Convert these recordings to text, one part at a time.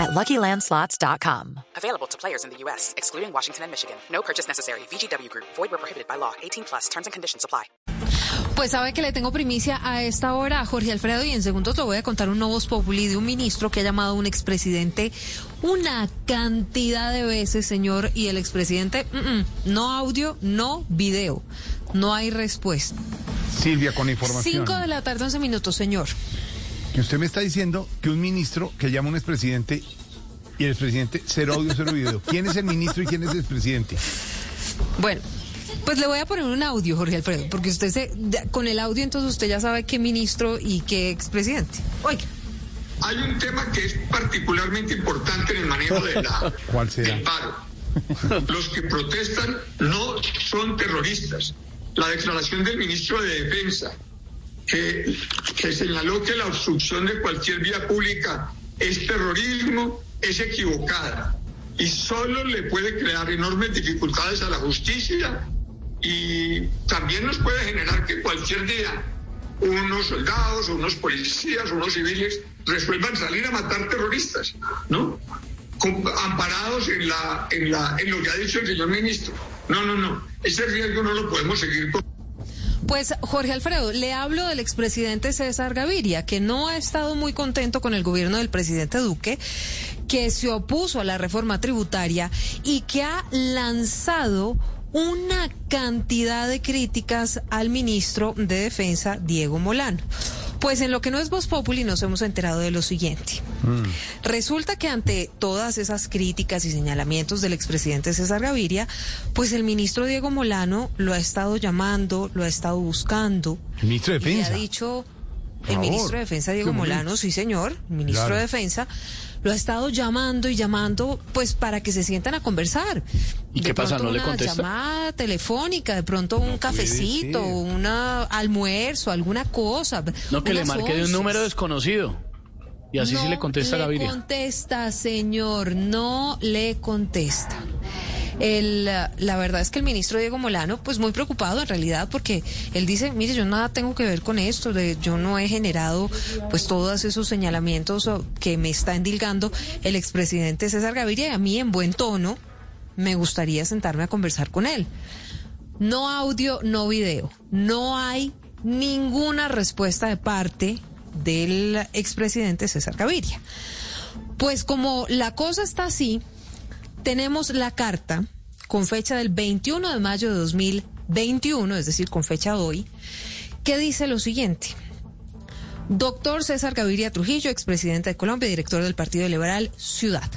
at LuckyLandSlots.com. Available to players in the U.S., excluding Washington and Michigan. No purchase necessary. VGW Group. Void where prohibited by law. 18 plus. Terms and conditions apply. Pues sabe que le tengo primicia a esta hora a Jorge Alfredo y en segundos le voy a contar un nuevo populi de un ministro que ha llamado a un expresidente una cantidad de veces, señor, y el expresidente, mm, mm, no audio, no video, no hay respuesta. Silvia, con información. Cinco de la tarde, once minutos, señor. Que usted me está diciendo que un ministro que llama a un expresidente y el expresidente cero audio, cero video. ¿Quién es el ministro y quién es el expresidente? Bueno. Pues le voy a poner un audio, Jorge Alfredo, porque usted se, con el audio entonces usted ya sabe qué ministro y qué expresidente. Oiga. Hay un tema que es particularmente importante en el manejo de la, ¿Cuál será? del paro. Los que protestan no son terroristas. La declaración del ministro de Defensa, que, que señaló que la obstrucción de cualquier vía pública es terrorismo, es equivocada y solo le puede crear enormes dificultades a la justicia y también nos puede generar que cualquier día unos soldados, unos policías, unos civiles resuelvan salir a matar terroristas, ¿no? Amparados en, la, en, la, en lo que ha dicho el señor ministro. No, no, no. Ese riesgo no lo podemos seguir con. Pues Jorge Alfredo, le hablo del expresidente César Gaviria, que no ha estado muy contento con el gobierno del presidente Duque, que se opuso a la reforma tributaria y que ha lanzado una cantidad de críticas al ministro de Defensa, Diego Molano. Pues en lo que no es Voz Populi nos hemos enterado de lo siguiente. Resulta que ante todas esas críticas y señalamientos del expresidente César Gaviria, pues el ministro Diego Molano lo ha estado llamando, lo ha estado buscando. El ministro de y le Defensa. ha dicho el ministro de Defensa Diego. Molano, sí señor, ministro Claro. de Defensa, lo ha estado llamando y llamando pues para que se sientan a conversar. ¿Y De qué pasa? ¿No le una contesta? llamada telefónica, de pronto un cafecito, un almuerzo, alguna cosa. No, que le marque de un número desconocido. Y así sí No le contesta le Gaviria. contesta, señor, no le contesta. El, la verdad es que el ministro Diego Molano, pues muy preocupado en realidad, porque él dice, mire, yo nada tengo que ver con esto, yo no he generado pues todos esos señalamientos que me está endilgando el expresidente César Gaviria, y a mí en buen tono me gustaría sentarme a conversar con él. No audio, no video. No hay ninguna respuesta de parte del expresidente César Gaviria. Pues como la cosa está así, tenemos la carta con fecha del 21 de mayo de 2021, es decir, con fecha de hoy, que dice lo siguiente. Doctor César Gaviria Trujillo, expresidente de Colombia, director del Partido Liberal Ciudad.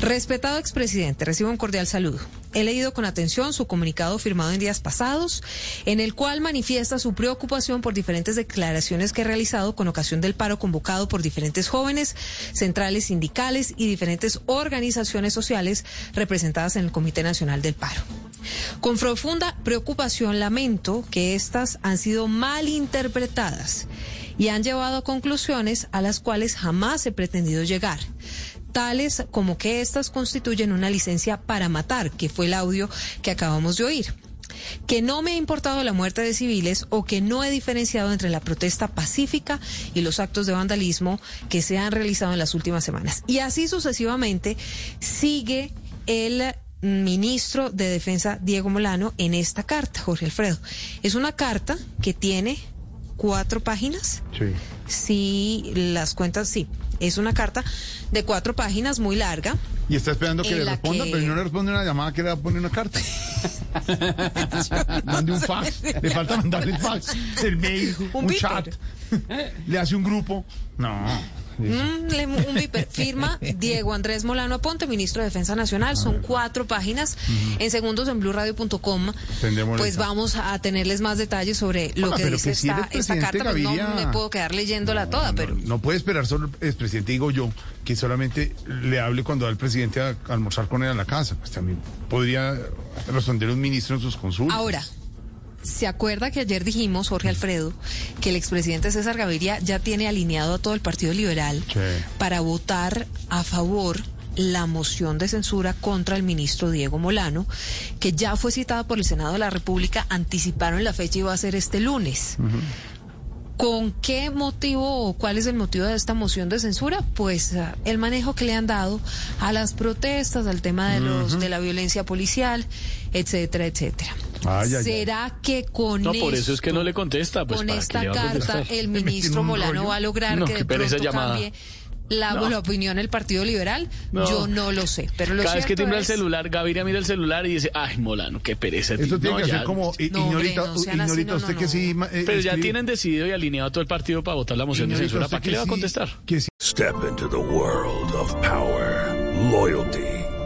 Respetado expresidente, recibo un cordial saludo. He leído con atención su comunicado firmado en días pasados, en el cual manifiesta su preocupación por diferentes declaraciones que ha realizado con ocasión del paro convocado por diferentes jóvenes, centrales sindicales y diferentes organizaciones sociales representadas en el Comité Nacional del Paro. Con profunda preocupación lamento que estas han sido mal interpretadas y han llevado a conclusiones a las cuales jamás he pretendido llegar tales como que estas constituyen una licencia para matar, que fue el audio que acabamos de oír. Que no me ha importado la muerte de civiles o que no he diferenciado entre la protesta pacífica y los actos de vandalismo que se han realizado en las últimas semanas. Y así sucesivamente sigue el ministro de Defensa, Diego Molano, en esta carta, Jorge Alfredo. Es una carta que tiene cuatro páginas. Sí. Sí, las cuentas, sí. Es una carta de cuatro páginas muy larga. Y está esperando que le responda, que- pero no le responde una llamada que le va a poner una carta. Mande un fax. Le falta mandarle el fax, el mail, un, chat. Le hace un grupo. No. Mm, un viper. Firma Diego Andrés Molano Aponte, ministro de Defensa Nacional. Son cuatro páginas. En segundos en blueradio.com. Pues vamos a tenerles más detalles sobre lo que dice que si esta, esta presidente carta. pues no me puedo quedar leyéndola toda, pero. No, no puede esperar solo el expresidente, digo yo, que solamente le hable cuando va el presidente a almorzar con él a la casa. Pues también podría responder un ministro en sus consultas. Ahora, se acuerda que ayer dijimos, Jorge Alfredo, que el expresidente César Gaviria ya tiene alineado a todo el Partido Liberal Sí. para votar a favor la moción de censura contra el ministro Diego Molano, que ya fue citada por el Senado de la República, anticiparon la fecha y va a ser este lunes. ¿Con qué motivo o cuál es el motivo de esta moción de censura? Pues ah, el manejo que le han dado a las protestas, al tema de los de la violencia policial, etcétera, etcétera. Ay, ay, ay. ¿Será que con No, por eso es que no le contesta. Pues, con ¿para qué esta carta el ministro Molano va a lograr No, que de pronto llamada. cambie la, No. la opinión del Partido Liberal? No. Yo no lo sé, pero lo Cada vez que cierto tiembla el es- celular, Gaviria mira el celular y dice, ay, Molano, qué pereza. tío". Eso tiene No, que ya- ser como i- No, hombre, ignorita, no sean así, ignorita no, usted no, que no. sí. eh, Pero ya tienen decidido y alineado a todo el partido para votar la moción de censura. ¿Para qué que le va a contestar? que sí Step into the world of power, loyalty,